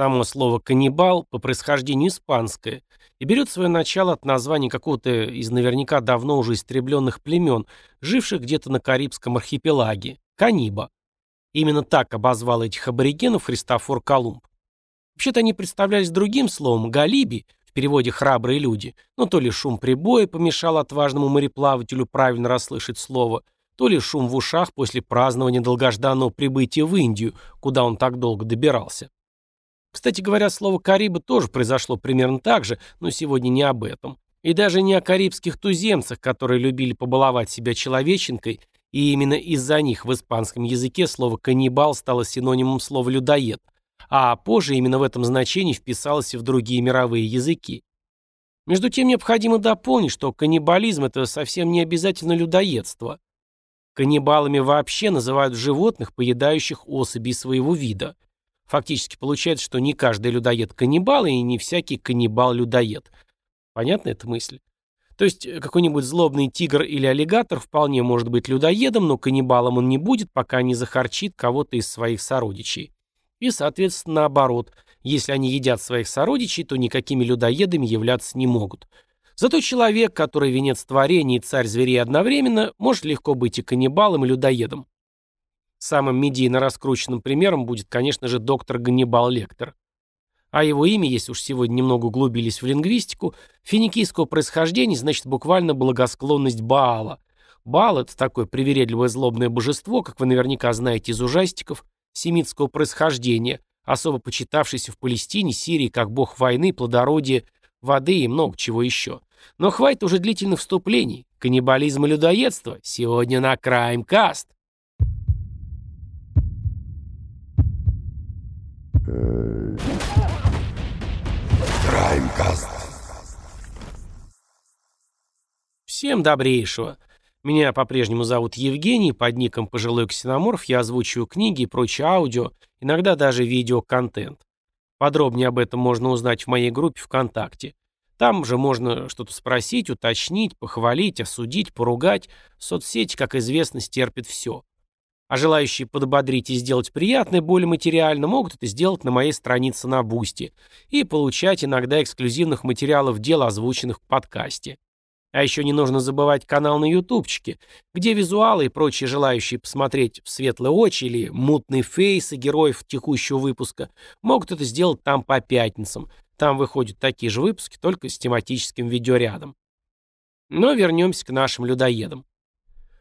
Само слово «каннибал» по происхождению испанское и берет свое начало от названия какого-то из наверняка давно уже истребленных племен, живших где-то на Карибском архипелаге – каниба. Именно так обозвал этих аборигенов Христофор Колумб. Вообще-то они представлялись другим словом «галиби», в переводе «храбрые люди», но то ли шум прибоя помешал отважному мореплавателю правильно расслышать слово, то ли шум в ушах после празднования долгожданного прибытия в Индию, куда он так долго добирался. Кстати говоря, слово «карибы» тоже произошло примерно так же, но сегодня не об этом. И даже не о карибских туземцах, которые любили побаловать себя человеченкой, и именно из-за них в испанском языке слово «каннибал» стало синонимом слова «людоед», а позже именно в этом значении вписалось и в другие мировые языки. Между тем необходимо дополнить, что каннибализм – это совсем не обязательно людоедство. Каннибалами вообще называют животных, поедающих особей своего вида – Фактически получается, что не каждый людоед каннибал, и не всякий каннибал людоед. Понятна эта мысль? То есть э, какой-нибудь злобный тигр или аллигатор вполне может быть людоедом, но каннибалом он не будет, пока не захарчит кого-то из своих сородичей. И, соответственно, наоборот, если они едят своих сородичей, то никакими людоедами являться не могут. Зато человек, который венец творения и царь зверей одновременно, может легко быть и каннибалом, и людоедом. Самым медийно раскрученным примером будет, конечно же, доктор Ганнибал Лектор. А его имя, если уж сегодня немного углубились в лингвистику, финикийского происхождения значит буквально благосклонность Баала. Баал – это такое привередливое злобное божество, как вы наверняка знаете из ужастиков, семитского происхождения, особо почитавшийся в Палестине, Сирии как бог войны, плодородия, воды и много чего еще. Но хватит уже длительных вступлений. Каннибализм и людоедство сегодня на Крайм Краймкаст. Всем добрейшего. Меня по-прежнему зовут Евгений, под ником Пожилой Ксеноморф я озвучиваю книги и прочее аудио, иногда даже видеоконтент. Подробнее об этом можно узнать в моей группе ВКонтакте. Там же можно что-то спросить, уточнить, похвалить, осудить, поругать. Соцсети, как известно, стерпит все. А желающие подбодрить и сделать приятное более материально могут это сделать на моей странице на Бусти и получать иногда эксклюзивных материалов дел, озвученных в подкасте. А еще не нужно забывать канал на ютубчике, где визуалы и прочие желающие посмотреть в светлые очи или мутные фейсы героев текущего выпуска могут это сделать там по пятницам. Там выходят такие же выпуски, только с тематическим видеорядом. Но вернемся к нашим людоедам.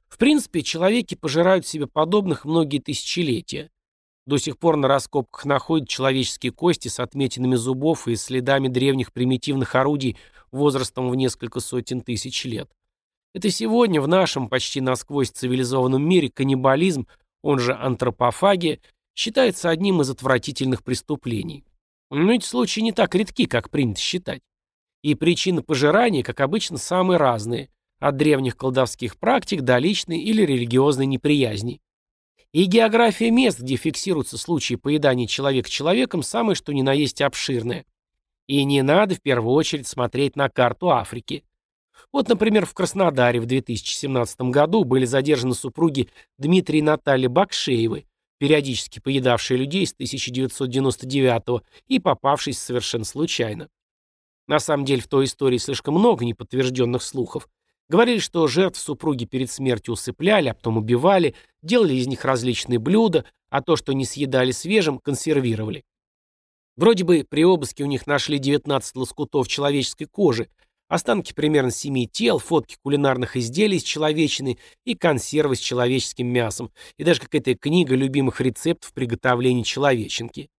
В принципе, человеки пожирают себе подобных многие тысячелетия. До сих пор на раскопках находят человеческие кости с отметинами зубов и следами древних примитивных орудий возрастом в несколько сотен тысяч лет. Это сегодня в нашем почти насквозь цивилизованном мире каннибализм, он же антропофагия, считается одним из отвратительных преступлений. Но эти случаи не так редки, как принято считать. И причины пожирания, как обычно, самые разные, от древних колдовских практик до личной или религиозной неприязни. И география мест, где фиксируются случаи поедания человека человеком, самое что ни на есть обширная. И не надо в первую очередь смотреть на карту Африки. Вот, например, в Краснодаре в 2017 году были задержаны супруги Дмитрия и Натальи Бакшеевы, периодически поедавшие людей с 1999 и попавшись совершенно случайно. На самом деле в той истории слишком много неподтвержденных слухов, Говорили, что жертв супруги перед смертью усыпляли, а потом убивали, делали из них различные блюда, а то, что не съедали свежим, консервировали. Вроде бы при обыске у них нашли 19 лоскутов человеческой кожи, останки примерно 7 тел, фотки кулинарных изделий из человечины и консервы с человеческим мясом, и даже какая-то книга любимых рецептов приготовления человеченки.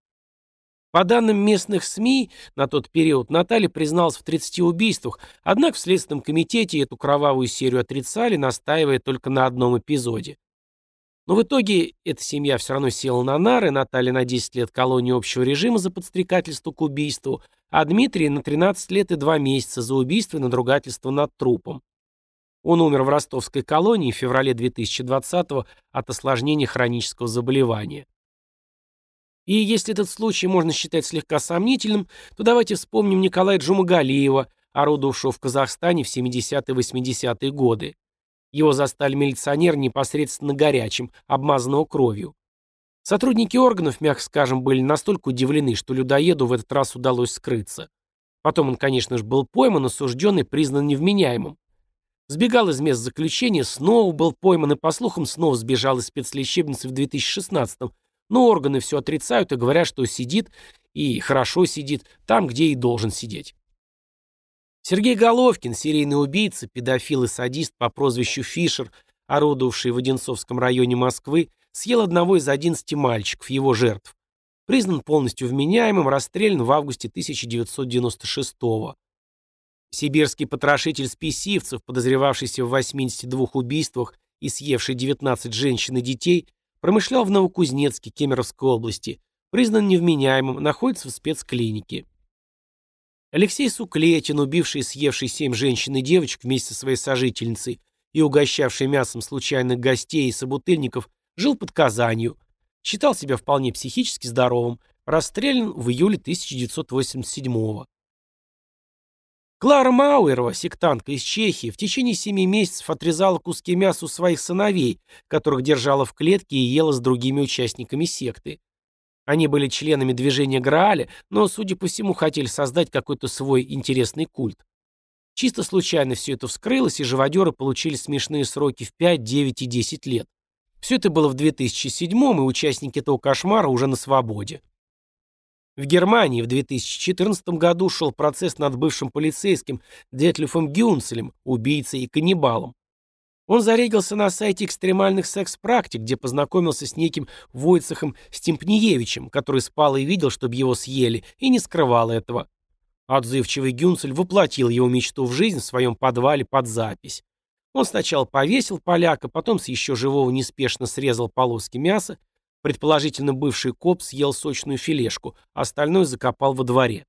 По данным местных СМИ, на тот период Наталья призналась в 30 убийствах, однако в Следственном комитете эту кровавую серию отрицали, настаивая только на одном эпизоде. Но в итоге эта семья все равно села на нары, Наталья на 10 лет колонии общего режима за подстрекательство к убийству, а Дмитрий на 13 лет и 2 месяца за убийство и надругательство над трупом. Он умер в ростовской колонии в феврале 2020 от осложнения хронического заболевания. И если этот случай можно считать слегка сомнительным, то давайте вспомним Николая Джумагалиева, орудовавшего в Казахстане в 70-80-е годы. Его застали милиционер непосредственно горячим, обмазанного кровью. Сотрудники органов, мягко скажем, были настолько удивлены, что людоеду в этот раз удалось скрыться. Потом он, конечно же, был пойман, осужден и признан невменяемым. Сбегал из мест заключения, снова был пойман и, по слухам, снова сбежал из спецлечебницы в 2016-м, но органы все отрицают и говорят, что сидит, и хорошо сидит, там, где и должен сидеть. Сергей Головкин, серийный убийца, педофил и садист по прозвищу Фишер, орудовавший в Одинцовском районе Москвы, съел одного из 11 мальчиков, его жертв. Признан полностью вменяемым, расстрелян в августе 1996 -го. Сибирский потрошитель спесивцев, подозревавшийся в 82 убийствах и съевший 19 женщин и детей, промышлял в Новокузнецке Кемеровской области, признан невменяемым, находится в спецклинике. Алексей Суклетин, убивший и съевший семь женщин и девочек вместе со своей сожительницей и угощавший мясом случайных гостей и собутыльников, жил под Казанью, считал себя вполне психически здоровым, расстрелян в июле 1987 года. Клара Мауэрова, сектантка из Чехии, в течение семи месяцев отрезала куски мяса у своих сыновей, которых держала в клетке и ела с другими участниками секты. Они были членами движения Грааля, но, судя по всему, хотели создать какой-то свой интересный культ. Чисто случайно все это вскрылось, и живодеры получили смешные сроки в 5, 9 и 10 лет. Все это было в 2007 и участники этого кошмара уже на свободе. В Германии в 2014 году шел процесс над бывшим полицейским Детлифом Гюнцелем, убийцей и каннибалом. Он зарегался на сайте экстремальных секс-практик, где познакомился с неким Войцехом Стемпниевичем, который спал и видел, чтобы его съели, и не скрывал этого. Отзывчивый Гюнцель воплотил его мечту в жизнь в своем подвале под запись. Он сначала повесил поляка, потом с еще живого неспешно срезал полоски мяса, Предположительно, бывший коп съел сочную филешку, остальное закопал во дворе.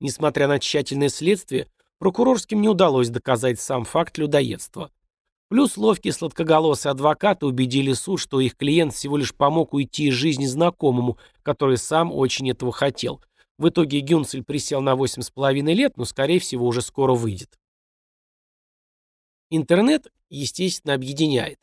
Несмотря на тщательное следствие, прокурорским не удалось доказать сам факт людоедства. Плюс ловкие сладкоголосые адвокаты убедили суд, что их клиент всего лишь помог уйти из жизни знакомому, который сам очень этого хотел. В итоге Гюнцель присел на 8,5 лет, но, скорее всего, уже скоро выйдет. Интернет, естественно, объединяет.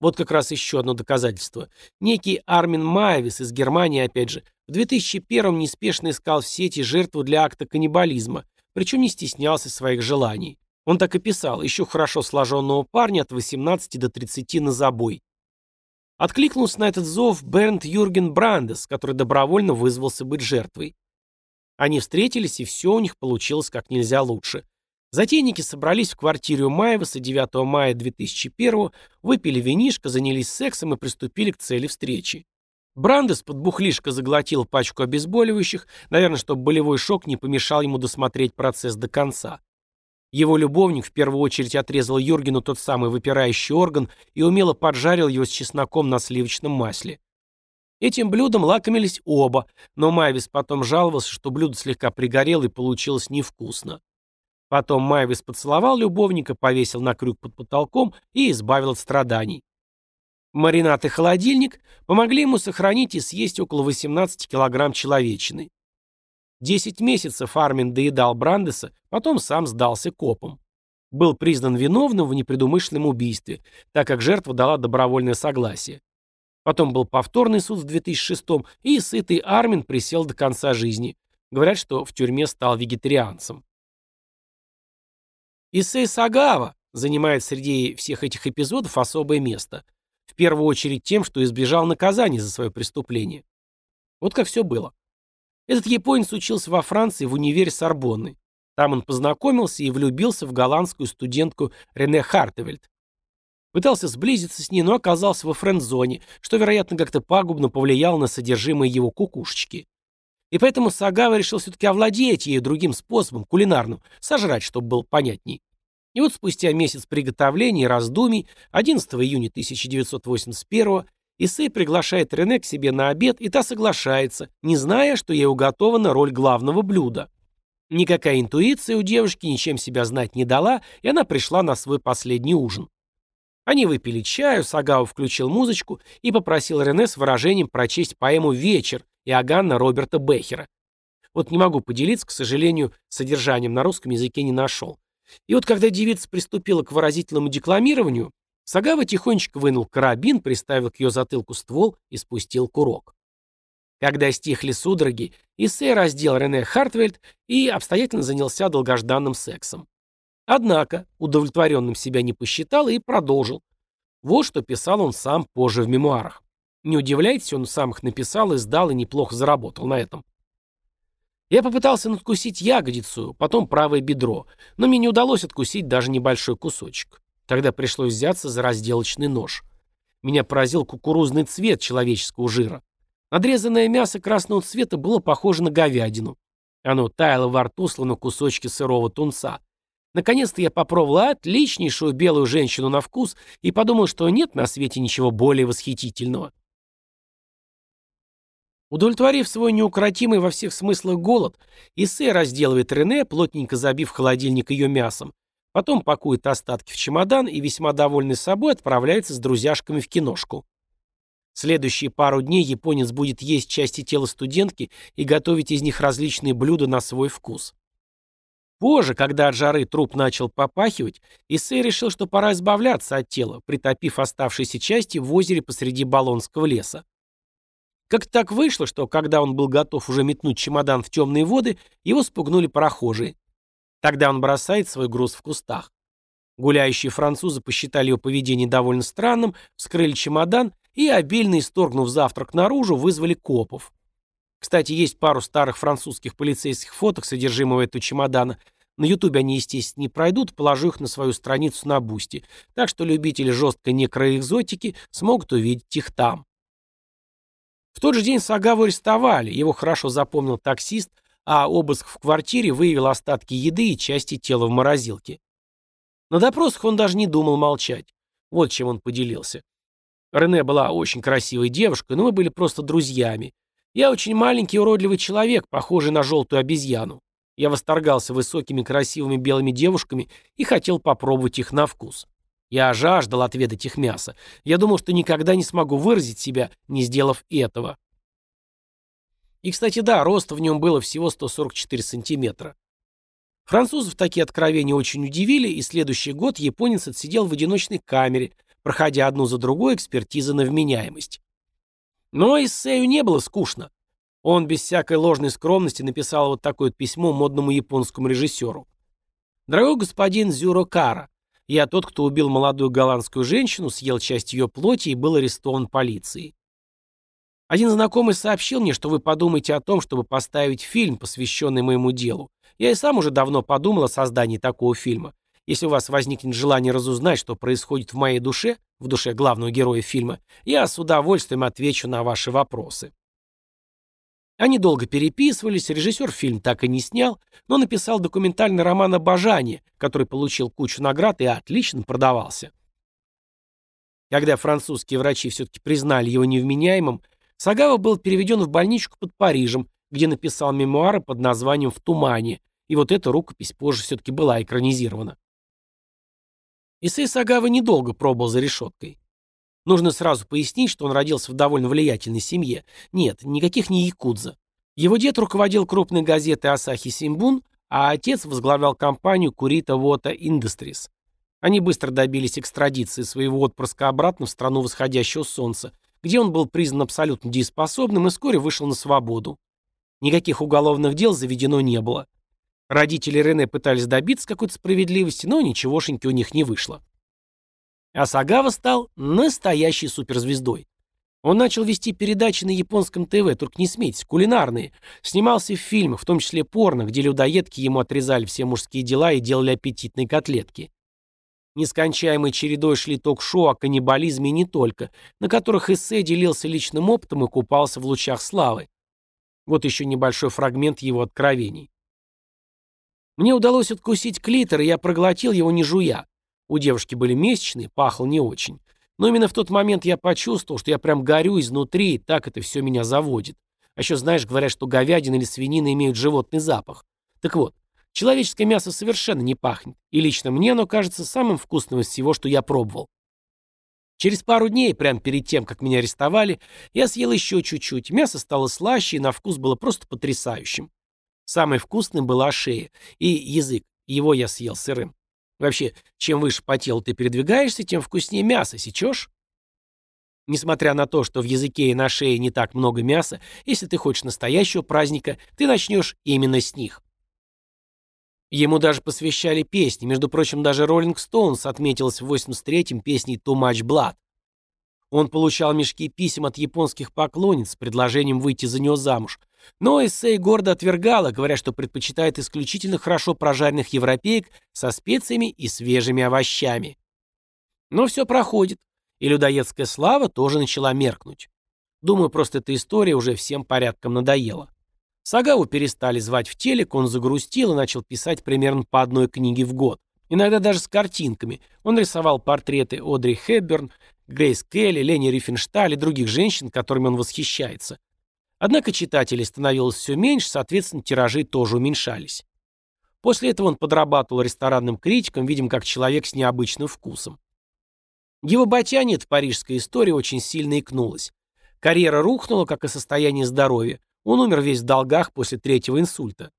Вот как раз еще одно доказательство. Некий Армин Маевис из Германии, опять же, в 2001-м неспешно искал в сети жертву для акта каннибализма, причем не стеснялся своих желаний. Он так и писал, еще хорошо сложенного парня от 18 до 30 на забой. Откликнулся на этот зов Бернт Юрген Брандес, который добровольно вызвался быть жертвой. Они встретились, и все у них получилось как нельзя лучше. Затейники собрались в квартире у Маеваса 9 мая 2001 выпили винишко, занялись сексом и приступили к цели встречи. Брандес под бухлишко заглотил пачку обезболивающих, наверное, чтобы болевой шок не помешал ему досмотреть процесс до конца. Его любовник в первую очередь отрезал Юргену тот самый выпирающий орган и умело поджарил его с чесноком на сливочном масле. Этим блюдом лакомились оба, но Майвис потом жаловался, что блюдо слегка пригорело и получилось невкусно. Потом Майвис поцеловал любовника, повесил на крюк под потолком и избавил от страданий. Маринад и холодильник помогли ему сохранить и съесть около 18 килограмм человечины. Десять месяцев Армин доедал Брандеса, потом сам сдался копам. Был признан виновным в непредумышленном убийстве, так как жертва дала добровольное согласие. Потом был повторный суд в 2006 и сытый Армин присел до конца жизни. Говорят, что в тюрьме стал вегетарианцем. Исей Сагава занимает среди всех этих эпизодов особое место. В первую очередь тем, что избежал наказания за свое преступление. Вот как все было. Этот японец учился во Франции в универе Сорбонны. Там он познакомился и влюбился в голландскую студентку Рене Хартевельд. Пытался сблизиться с ней, но оказался во френд-зоне, что, вероятно, как-то пагубно повлияло на содержимое его кукушечки. И поэтому Сагава решил все-таки овладеть ею другим способом, кулинарным, сожрать, чтобы было понятней. И вот спустя месяц приготовлений и раздумий, 11 июня 1981 Исей приглашает Рене к себе на обед, и та соглашается, не зная, что ей уготована роль главного блюда. Никакая интуиция у девушки ничем себя знать не дала, и она пришла на свой последний ужин. Они выпили чаю, Сагао включил музычку и попросил Рене с выражением прочесть поэму «Вечер» Иоганна Роберта Бехера. Вот не могу поделиться, к сожалению, содержанием на русском языке не нашел. И вот когда девица приступила к выразительному декламированию, Сагава тихонечко вынул карабин, приставил к ее затылку ствол и спустил курок. Когда стихли судороги, Исей раздел Рене Хартвельд и обстоятельно занялся долгожданным сексом. Однако, удовлетворенным себя не посчитал и продолжил. Вот что писал он сам позже в мемуарах. Не удивляйтесь, он сам их написал, издал и неплохо заработал на этом. Я попытался надкусить ягодицу, потом правое бедро, но мне не удалось откусить даже небольшой кусочек. Тогда пришлось взяться за разделочный нож. Меня поразил кукурузный цвет человеческого жира. Надрезанное мясо красного цвета было похоже на говядину. Оно таяло во рту, словно кусочки сырого тунца. Наконец-то я попробовал отличнейшую белую женщину на вкус и подумал, что нет на свете ничего более восхитительного. Удовлетворив свой неукротимый во всех смыслах голод, Иссе разделывает Рене, плотненько забив холодильник ее мясом, потом пакует остатки в чемодан и, весьма довольный собой, отправляется с друзьяшками в киношку. Следующие пару дней японец будет есть части тела студентки и готовить из них различные блюда на свой вкус. Позже, когда от жары труп начал попахивать, Исей решил, что пора избавляться от тела, притопив оставшиеся части в озере посреди Болонского леса. Как так вышло, что когда он был готов уже метнуть чемодан в темные воды, его спугнули прохожие. Тогда он бросает свой груз в кустах. Гуляющие французы посчитали его поведение довольно странным, вскрыли чемодан и, обильно исторгнув завтрак наружу, вызвали копов. Кстати, есть пару старых французских полицейских фоток содержимого этого чемодана. На ютубе они, естественно, не пройдут, положу их на свою страницу на Бусти, так что любители жесткой некроэкзотики смогут увидеть их там. В тот же день Сагаву арестовали, его хорошо запомнил таксист, а обыск в квартире выявил остатки еды и части тела в морозилке. На допросах он даже не думал молчать. Вот чем он поделился. Рене была очень красивой девушкой, но мы были просто друзьями. Я очень маленький уродливый человек, похожий на желтую обезьяну. Я восторгался высокими красивыми белыми девушками и хотел попробовать их на вкус. Я жаждал отведать их мясо. Я думал, что никогда не смогу выразить себя, не сделав этого. И, кстати, да, рост в нем было всего 144 сантиметра. Французов такие откровения очень удивили, и следующий год японец отсидел в одиночной камере, проходя одну за другой экспертизы на вменяемость. Но Иссею не было скучно. Он без всякой ложной скромности написал вот такое письмо модному японскому режиссеру. «Дорогой господин Зюро Кара, я тот, кто убил молодую голландскую женщину, съел часть ее плоти и был арестован полицией. Один знакомый сообщил мне, что вы подумаете о том, чтобы поставить фильм, посвященный моему делу. Я и сам уже давно подумал о создании такого фильма. Если у вас возникнет желание разузнать, что происходит в моей душе, в душе главного героя фильма, я с удовольствием отвечу на ваши вопросы. Они долго переписывались, режиссер фильм так и не снял, но написал документальный роман «Обожание», который получил кучу наград и отлично продавался. Когда французские врачи все-таки признали его невменяемым, Сагава был переведен в больничку под Парижем, где написал мемуары под названием «В тумане», и вот эта рукопись позже все-таки была экранизирована. Исей Сагава недолго пробыл за решеткой. Нужно сразу пояснить, что он родился в довольно влиятельной семье. Нет, никаких не якудза. Его дед руководил крупной газетой «Асахи Симбун», а отец возглавлял компанию «Курита Вота Industries». Они быстро добились экстрадиции своего отпрыска обратно в страну восходящего солнца, где он был признан абсолютно дееспособным и вскоре вышел на свободу. Никаких уголовных дел заведено не было. Родители Рене пытались добиться какой-то справедливости, но ничегошеньки у них не вышло. Асагава стал настоящей суперзвездой. Он начал вести передачи на японском ТВ, только не смейтесь, кулинарные. Снимался в фильмах, в том числе порно, где людоедки ему отрезали все мужские дела и делали аппетитные котлетки. Нескончаемой чередой шли ток-шоу о каннибализме не только, на которых эссе делился личным опытом и купался в лучах славы. Вот еще небольшой фрагмент его откровений. Мне удалось откусить клитор, и я проглотил его не жуя. У девушки были месячные, пахло не очень. Но именно в тот момент я почувствовал, что я прям горю изнутри, и так это все меня заводит. А еще, знаешь, говорят, что говядина или свинина имеют животный запах. Так вот, человеческое мясо совершенно не пахнет. И лично мне оно кажется самым вкусным из всего, что я пробовал. Через пару дней, прямо перед тем, как меня арестовали, я съел еще чуть-чуть. Мясо стало слаще, и на вкус было просто потрясающим. Самой вкусным была шея и язык. Его я съел сырым. Вообще, чем выше по телу ты передвигаешься, тем вкуснее мясо, сечешь? Несмотря на то, что в языке и на шее не так много мяса, если ты хочешь настоящего праздника, ты начнешь именно с них. Ему даже посвящали песни, между прочим, даже Rolling Stones отметилась в 83-м песней «Too Much Blood». Он получал мешки писем от японских поклонниц с предложением выйти за него замуж, но эссей гордо отвергала, говоря, что предпочитает исключительно хорошо прожаренных европеек со специями и свежими овощами. Но все проходит и людоедская слава тоже начала меркнуть. Думаю, просто эта история уже всем порядком надоела. Сагаву перестали звать в телек, он загрустил и начал писать примерно по одной книге в год. Иногда даже с картинками. Он рисовал портреты Одри Хепберн, Грейс Келли, Лени Рифеншталь и других женщин, которыми он восхищается. Однако читателей становилось все меньше, соответственно, тиражи тоже уменьшались. После этого он подрабатывал ресторанным критиком, видим, как человек с необычным вкусом. Его ботяне, эта парижская история, очень сильно икнулась. Карьера рухнула, как и состояние здоровья. Он умер весь в долгах после третьего инсульта.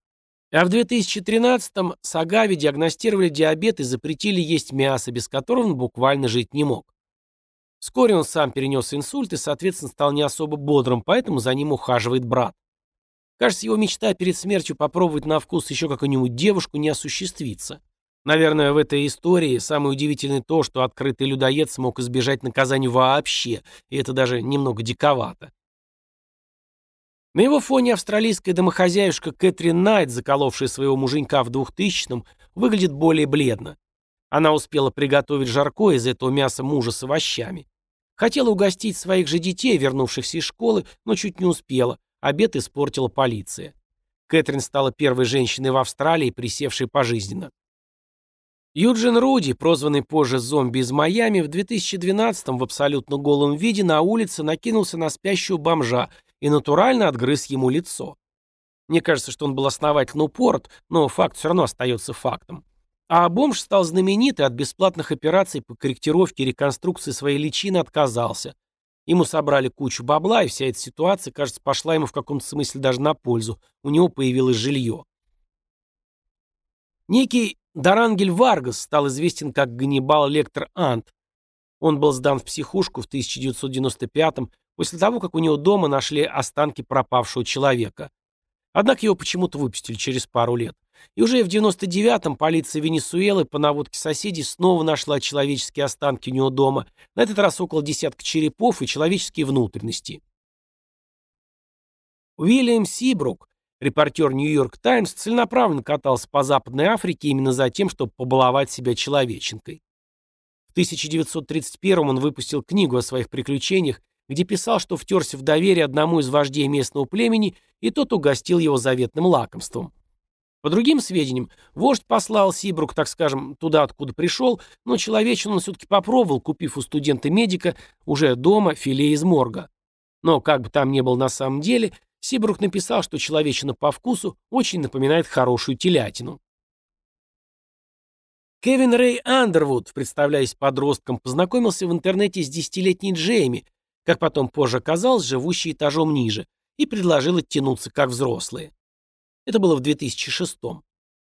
А в 2013-м Сагаве диагностировали диабет и запретили есть мясо, без которого он буквально жить не мог. Вскоре он сам перенес инсульт и, соответственно, стал не особо бодрым, поэтому за ним ухаживает брат. Кажется, его мечта перед смертью попробовать на вкус еще какую-нибудь девушку не осуществится. Наверное, в этой истории самое удивительное то, что открытый людоед смог избежать наказания вообще, и это даже немного диковато. На его фоне австралийская домохозяюшка Кэтрин Найт, заколовшая своего муженька в 2000-м, выглядит более бледно. Она успела приготовить жаркое из этого мяса мужа с овощами. Хотела угостить своих же детей, вернувшихся из школы, но чуть не успела. Обед испортила полиция. Кэтрин стала первой женщиной в Австралии, присевшей пожизненно. Юджин Руди, прозванный позже зомби из Майами, в 2012-м в абсолютно голом виде на улице накинулся на спящего бомжа и натурально отгрыз ему лицо. Мне кажется, что он был основательно упорот, но факт все равно остается фактом. А бомж стал знаменит и от бесплатных операций по корректировке и реконструкции своей личины отказался. Ему собрали кучу бабла, и вся эта ситуация, кажется, пошла ему в каком-то смысле даже на пользу. У него появилось жилье. Некий Дарангель Варгас стал известен как Ганнибал Лектор Ант. Он был сдан в психушку в 1995-м после того, как у него дома нашли останки пропавшего человека. Однако его почему-то выпустили через пару лет. И уже в 99-м полиция Венесуэлы по наводке соседей снова нашла человеческие останки у него дома, на этот раз около десятка черепов и человеческие внутренности. Уильям Сибрук, репортер «Нью-Йорк Таймс», целенаправленно катался по Западной Африке именно за тем, чтобы побаловать себя человеченкой. В 1931 он выпустил книгу о своих приключениях, где писал, что втерся в доверие одному из вождей местного племени, и тот угостил его заветным лакомством. По другим сведениям, вождь послал Сибрук, так скажем, туда, откуда пришел, но человечину он все-таки попробовал, купив у студента-медика уже дома филе из морга. Но как бы там ни был на самом деле, Сибрук написал, что человечина по вкусу очень напоминает хорошую телятину. Кевин Рэй Андервуд, представляясь подростком, познакомился в интернете с десятилетней Джейми, как потом позже оказалось, живущей этажом ниже, и предложил оттянуться как взрослые. Это было в 2006-м.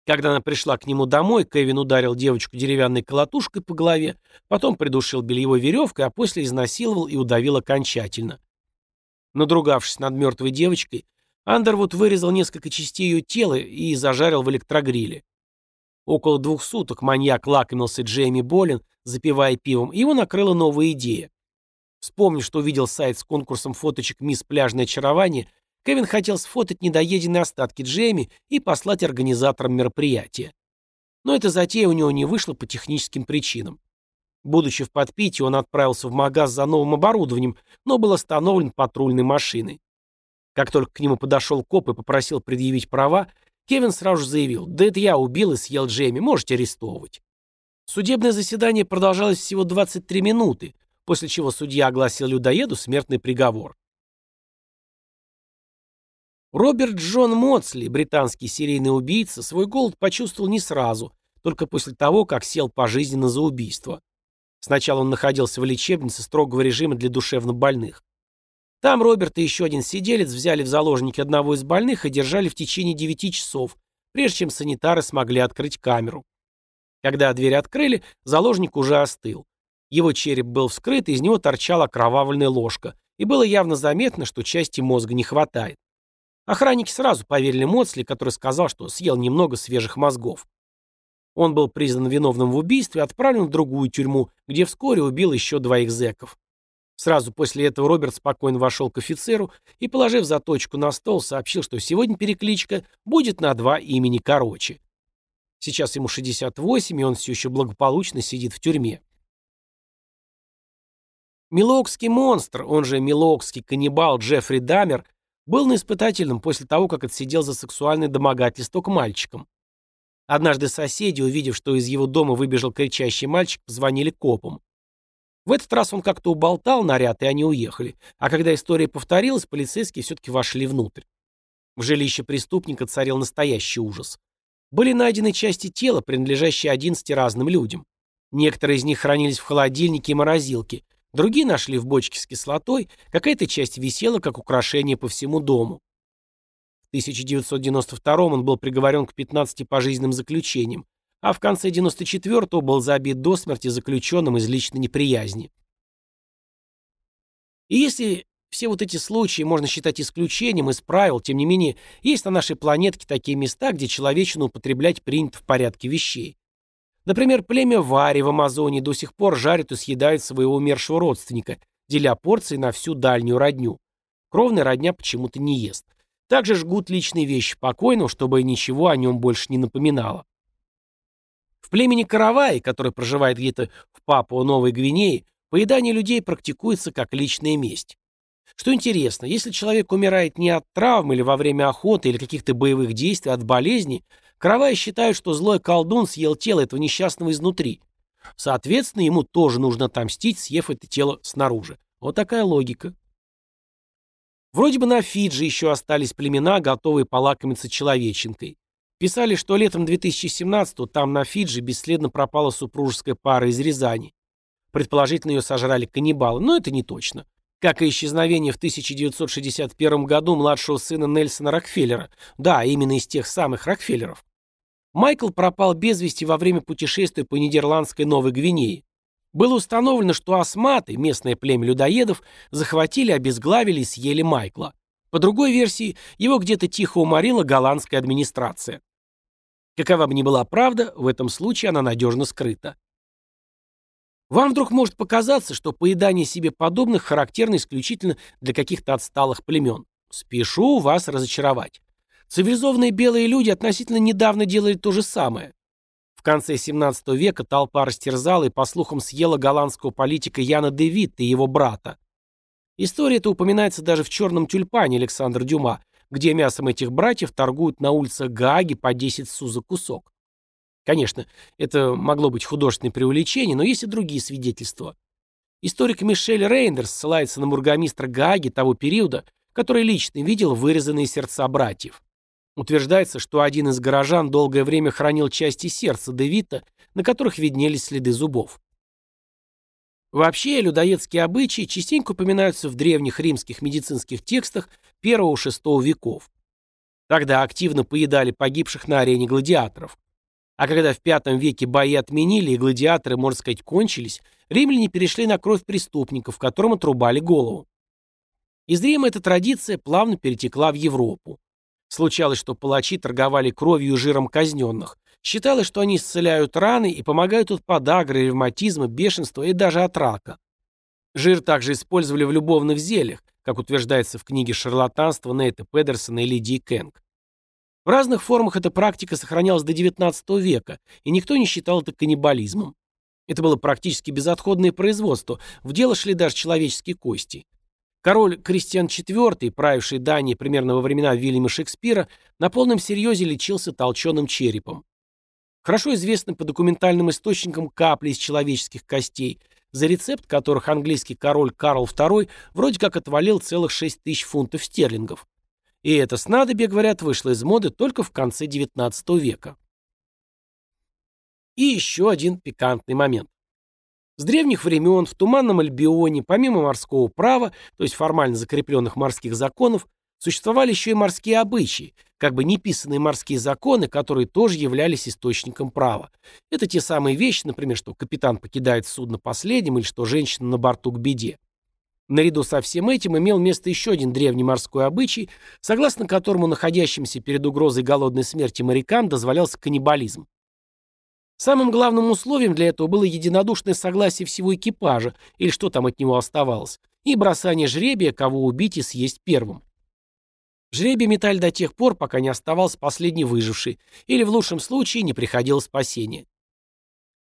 Когда она пришла к нему домой, Кевин ударил девочку деревянной колотушкой по голове, потом придушил бельевой веревкой, а после изнасиловал и удавил окончательно. Надругавшись над мертвой девочкой, Андервуд вырезал несколько частей ее тела и зажарил в электрогриле. Около двух суток маньяк лакомился Джейми Болин, запивая пивом, и его накрыла новая идея. Вспомнив, что увидел сайт с конкурсом фоточек «Мисс Пляжное очарование», Кевин хотел сфотать недоеденные остатки Джейми и послать организаторам мероприятия. Но эта затея у него не вышла по техническим причинам. Будучи в подпитии, он отправился в магаз за новым оборудованием, но был остановлен патрульной машиной. Как только к нему подошел коп и попросил предъявить права, Кевин сразу же заявил, да это я убил и съел Джейми, можете арестовывать. Судебное заседание продолжалось всего 23 минуты, после чего судья огласил людоеду смертный приговор. Роберт Джон Моцли, британский серийный убийца, свой голод почувствовал не сразу, только после того, как сел пожизненно за убийство. Сначала он находился в лечебнице строгого режима для душевнобольных. Там Роберт и еще один сиделец взяли в заложники одного из больных и держали в течение 9 часов, прежде чем санитары смогли открыть камеру. Когда дверь открыли, заложник уже остыл. Его череп был вскрыт, из него торчала окровавленная ложка, и было явно заметно, что части мозга не хватает. Охранники сразу поверили Моцли, который сказал, что съел немного свежих мозгов. Он был признан виновным в убийстве и отправлен в другую тюрьму, где вскоре убил еще двоих зэков. Сразу после этого Роберт спокойно вошел к офицеру и, положив заточку на стол, сообщил, что сегодня перекличка будет на два имени короче. Сейчас ему 68, и он все еще благополучно сидит в тюрьме. Милокский монстр, он же Милокский каннибал Джеффри Дамер, был на испытательном после того, как отсидел за сексуальное домогательство к мальчикам. Однажды соседи, увидев, что из его дома выбежал кричащий мальчик, позвонили копам. В этот раз он как-то уболтал наряд, и они уехали. А когда история повторилась, полицейские все-таки вошли внутрь. В жилище преступника царил настоящий ужас. Были найдены части тела, принадлежащие 11 разным людям. Некоторые из них хранились в холодильнике и морозилке, другие нашли в бочке с кислотой, какая-то часть висела как украшение по всему дому. В 1992 он был приговорен к 15 пожизненным заключениям, а в конце 94-го был забит до смерти заключенным из личной неприязни. И если все вот эти случаи можно считать исключением из правил, тем не менее, есть на нашей планетке такие места, где человечину употреблять принято в порядке вещей. Например, племя Вари в Амазонии до сих пор жарит и съедает своего умершего родственника, деля порции на всю дальнюю родню. Кровная родня почему-то не ест. Также жгут личные вещи покойного, чтобы ничего о нем больше не напоминало. В племени Караваи, которое проживает где-то в Папуа-Новой Гвинее, поедание людей практикуется как личная месть. Что интересно, если человек умирает не от травм или во время охоты или каких-то боевых действий, а от болезни, Караваи считают, что злой колдун съел тело этого несчастного изнутри. Соответственно, ему тоже нужно отомстить, съев это тело снаружи. Вот такая логика. Вроде бы на Фиджи еще остались племена, готовые полакомиться человеченкой. Писали, что летом 2017-го там на Фиджи бесследно пропала супружеская пара из Рязани. Предположительно, ее сожрали каннибалы, но это не точно. Как и исчезновение в 1961 году младшего сына Нельсона Рокфеллера. Да, именно из тех самых Рокфеллеров. Майкл пропал без вести во время путешествия по нидерландской Новой Гвинее. Было установлено, что осматы, местное племя людоедов, захватили, обезглавили и съели Майкла. По другой версии, его где-то тихо уморила голландская администрация. Какова бы ни была правда, в этом случае она надежно скрыта. Вам вдруг может показаться, что поедание себе подобных характерно исключительно для каких-то отсталых племен. Спешу вас разочаровать. Цивилизованные белые люди относительно недавно делали то же самое. В конце 17 века толпа растерзала и, по слухам, съела голландского политика Яна де Витта и его брата. История эта упоминается даже в «Черном тюльпане» Александра Дюма, где мясом этих братьев торгуют на улицах Гааги по 10 су за кусок. Конечно, это могло быть художественное преувеличение, но есть и другие свидетельства. Историк Мишель Рейндерс ссылается на мургомистра Гааги того периода, который лично видел вырезанные сердца братьев. Утверждается, что один из горожан долгое время хранил части сердца Девита, на которых виднелись следы зубов. Вообще, людоедские обычаи частенько упоминаются в древних римских медицинских текстах I-VI веков. Тогда активно поедали погибших на арене гладиаторов. А когда в V веке бои отменили и гладиаторы, можно сказать, кончились, римляне перешли на кровь преступников, которым отрубали голову. Из Рима эта традиция плавно перетекла в Европу. Случалось, что палачи торговали кровью и жиром казненных, Считалось, что они исцеляют раны и помогают от подагры, ревматизма, бешенства и даже от рака. Жир также использовали в любовных зельях, как утверждается в книге «Шарлатанство» Нейта Педерсона и Лидии Кэнг. В разных формах эта практика сохранялась до XIX века, и никто не считал это каннибализмом. Это было практически безотходное производство, в дело шли даже человеческие кости. Король Кристиан IV, правивший Данией примерно во времена Вильяма Шекспира, на полном серьезе лечился толченым черепом. Хорошо известны по документальным источникам капли из человеческих костей, за рецепт которых английский король Карл II вроде как отвалил целых 6 тысяч фунтов стерлингов. И это снадобье, говорят, вышло из моды только в конце XIX века. И еще один пикантный момент. С древних времен в Туманном Альбионе, помимо морского права, то есть формально закрепленных морских законов, Существовали еще и морские обычаи, как бы неписанные морские законы, которые тоже являлись источником права. Это те самые вещи, например, что капитан покидает судно последним или что женщина на борту к беде. Наряду со всем этим имел место еще один древний морской обычай, согласно которому находящимся перед угрозой голодной смерти морякам дозволялся каннибализм. Самым главным условием для этого было единодушное согласие всего экипажа, или что там от него оставалось, и бросание жребия, кого убить и съесть первым. Жребий метали до тех пор, пока не оставался последний выживший, или в лучшем случае не приходило спасение.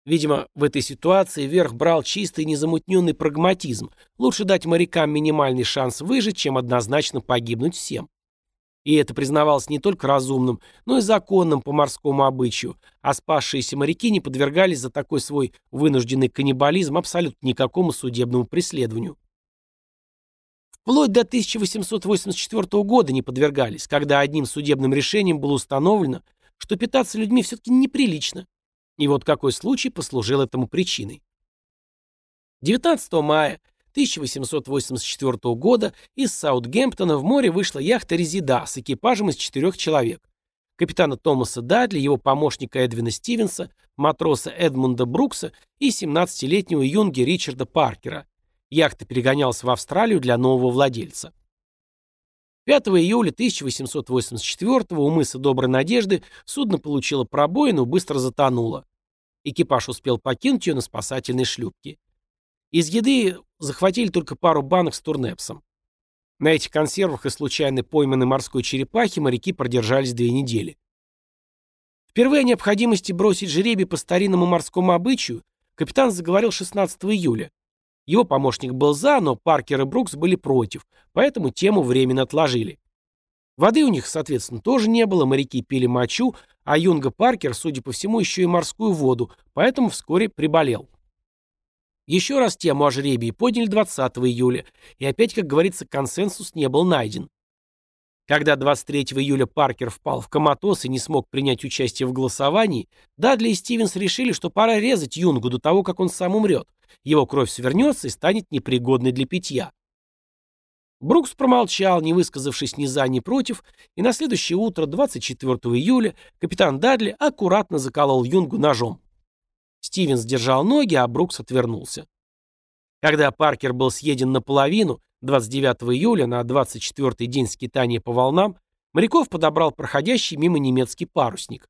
Видимо, в этой ситуации верх брал чистый незамутненный прагматизм. Лучше дать морякам минимальный шанс выжить, чем однозначно погибнуть всем. И это признавалось не только разумным, но и законным по морскому обычаю, а спасшиеся моряки не подвергались за такой свой вынужденный каннибализм абсолютно никакому судебному преследованию. Вплоть до 1884 года не подвергались, когда одним судебным решением было установлено, что питаться людьми все-таки неприлично. И вот какой случай послужил этому причиной. 19 мая 1884 года из Саутгемптона в море вышла яхта «Резида» с экипажем из четырех человек. Капитана Томаса Дадли, его помощника Эдвина Стивенса, матроса Эдмунда Брукса и 17-летнего юнги Ричарда Паркера. Яхта перегонялась в Австралию для нового владельца. 5 июля 1884 у мыса Доброй Надежды судно получило пробоину, быстро затонуло. Экипаж успел покинуть ее на спасательной шлюпке. Из еды захватили только пару банок с турнепсом. На этих консервах и случайно пойманной морской черепахи моряки продержались две недели. Впервые о необходимости бросить жеребий по старинному морскому обычаю капитан заговорил 16 июля. Его помощник был за, но Паркер и Брукс были против, поэтому тему временно отложили. Воды у них, соответственно, тоже не было, моряки пили мочу, а Юнга Паркер, судя по всему, еще и морскую воду, поэтому вскоре приболел. Еще раз тему о жребии подняли 20 июля, и опять, как говорится, консенсус не был найден. Когда 23 июля Паркер впал в коматоз и не смог принять участие в голосовании, Дадли и Стивенс решили, что пора резать Юнгу до того, как он сам умрет. Его кровь свернется и станет непригодной для питья. Брукс промолчал, не высказавшись ни за, ни против, и на следующее утро, 24 июля, капитан Дадли аккуратно заколол Юнгу ножом. Стивенс держал ноги, а Брукс отвернулся. Когда Паркер был съеден наполовину, 29 июля, на 24-й день скитания по волнам, моряков подобрал проходящий мимо немецкий парусник.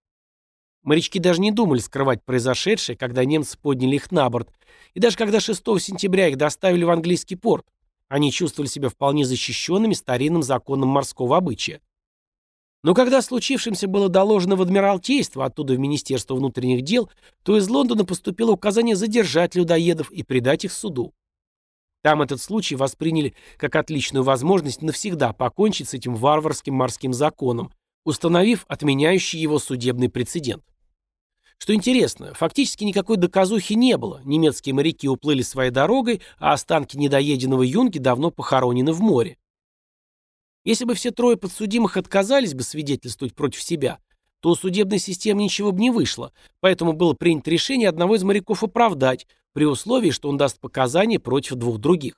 Морячки даже не думали скрывать произошедшее, когда немцы подняли их на борт, и даже когда 6 сентября их доставили в английский порт, они чувствовали себя вполне защищенными старинным законом морского обычая. Но когда случившимся было доложено в Адмиралтейство, оттуда в Министерство внутренних дел, то из Лондона поступило указание задержать людоедов и предать их суду. Там этот случай восприняли как отличную возможность навсегда покончить с этим варварским морским законом, установив отменяющий его судебный прецедент. Что интересно, фактически никакой доказухи не было, немецкие моряки уплыли своей дорогой, а останки недоеденного юнги давно похоронены в море. Если бы все трое подсудимых отказались бы свидетельствовать против себя, то у судебной системы ничего бы не вышло, поэтому было принято решение одного из моряков оправдать, при условии, что он даст показания против двух других.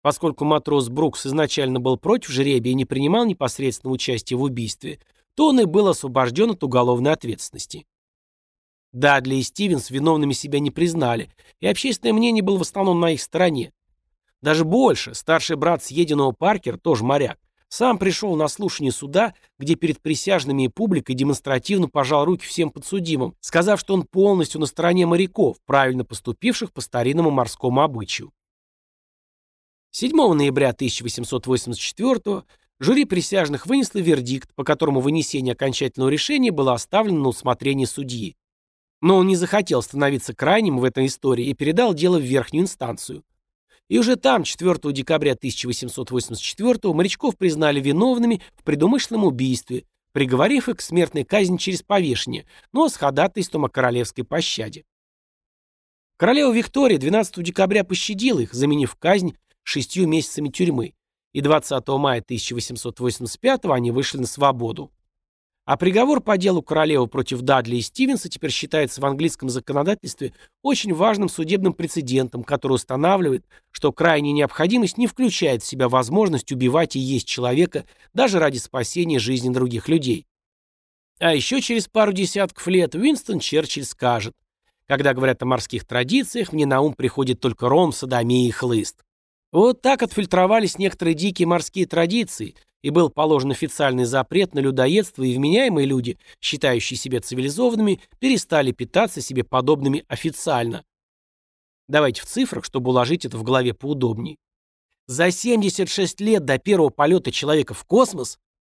Поскольку матрос Брукс изначально был против жребия и не принимал непосредственного участия в убийстве, то он и был освобожден от уголовной ответственности. Дадли и Стивенс виновными себя не признали, и общественное мнение было в основном на их стороне. Даже больше, старший брат съеденного Паркер, тоже моряк, сам пришел на слушание суда, где перед присяжными и публикой демонстративно пожал руки всем подсудимым, сказав, что он полностью на стороне моряков, правильно поступивших по старинному морскому обычаю. 7 ноября 1884 жюри присяжных вынесло вердикт, по которому вынесение окончательного решения было оставлено на усмотрение судьи. Но он не захотел становиться крайним в этой истории и передал дело в верхнюю инстанцию. И уже там, 4 декабря 1884 морячков признали виновными в предумышленном убийстве, приговорив их к смертной казни через повешение, но с ходатайством о королевской пощаде. Королева Виктория 12 декабря пощадила их, заменив казнь шестью месяцами тюрьмы, и 20 мая 1885 они вышли на свободу. А приговор по делу королевы против Дадли и Стивенса теперь считается в английском законодательстве очень важным судебным прецедентом, который устанавливает, что крайняя необходимость не включает в себя возможность убивать и есть человека даже ради спасения жизни других людей. А еще через пару десятков лет Уинстон Черчилль скажет, когда говорят о морских традициях, мне на ум приходит только ром, садомия и хлыст. Вот так отфильтровались некоторые дикие морские традиции, и был положен официальный запрет на людоедство, и вменяемые люди, считающие себя цивилизованными, перестали питаться себе подобными официально. Давайте в цифрах, чтобы уложить это в голове поудобнее. За 76 лет до первого полета человека в космос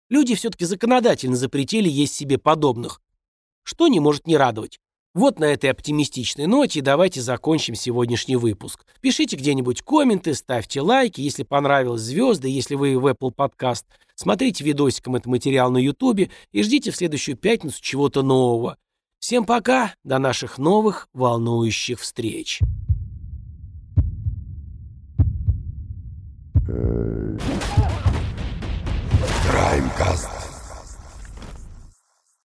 люди все-таки законодательно запретили есть себе подобных. Что не может не радовать. Вот на этой оптимистичной ноте давайте закончим сегодняшний выпуск. Пишите где-нибудь комменты, ставьте лайки, если понравилось звезды, если вы в Apple Podcast. Смотрите видосиком этот материал на YouTube и ждите в следующую пятницу чего-то нового. Всем пока, до наших новых волнующих встреч. Краймкаст.